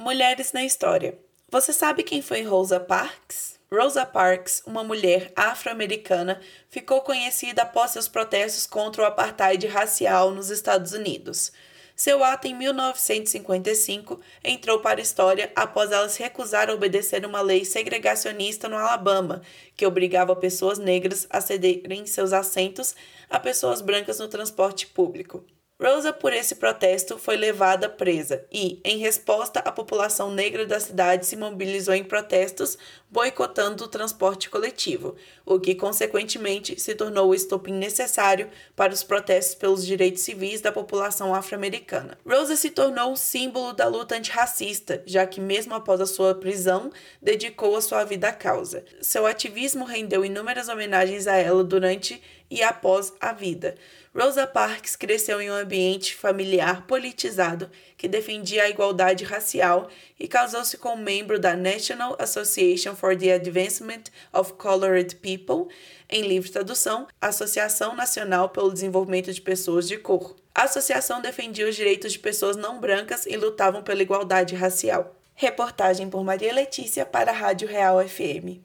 Mulheres na História. Você sabe quem foi Rosa Parks? Rosa Parks, uma mulher afro-americana, ficou conhecida após seus protestos contra o apartheid racial nos Estados Unidos. Seu ato em 1955 entrou para a história após ela se recusar a obedecer uma lei segregacionista no Alabama, que obrigava pessoas negras a cederem seus assentos a pessoas brancas no transporte público. Rosa, por esse protesto, foi levada presa e, em resposta, a população negra da cidade se mobilizou em protestos, boicotando o transporte coletivo, o que, consequentemente, se tornou o estopim necessário para os protestos pelos direitos civis da população afro-americana. Rosa se tornou um símbolo da luta antirracista, já que, mesmo após a sua prisão, dedicou a sua vida à causa. Seu ativismo rendeu inúmeras homenagens a ela durante e após a vida. Rosa Parks cresceu em um ambiente familiar politizado que defendia a igualdade racial e casou-se com um membro da National Association for the Advancement of Colored People, em livre tradução, Associação Nacional pelo Desenvolvimento de Pessoas de Cor. A associação defendia os direitos de pessoas não brancas e lutavam pela igualdade racial. Reportagem por Maria Letícia para a Rádio Real FM.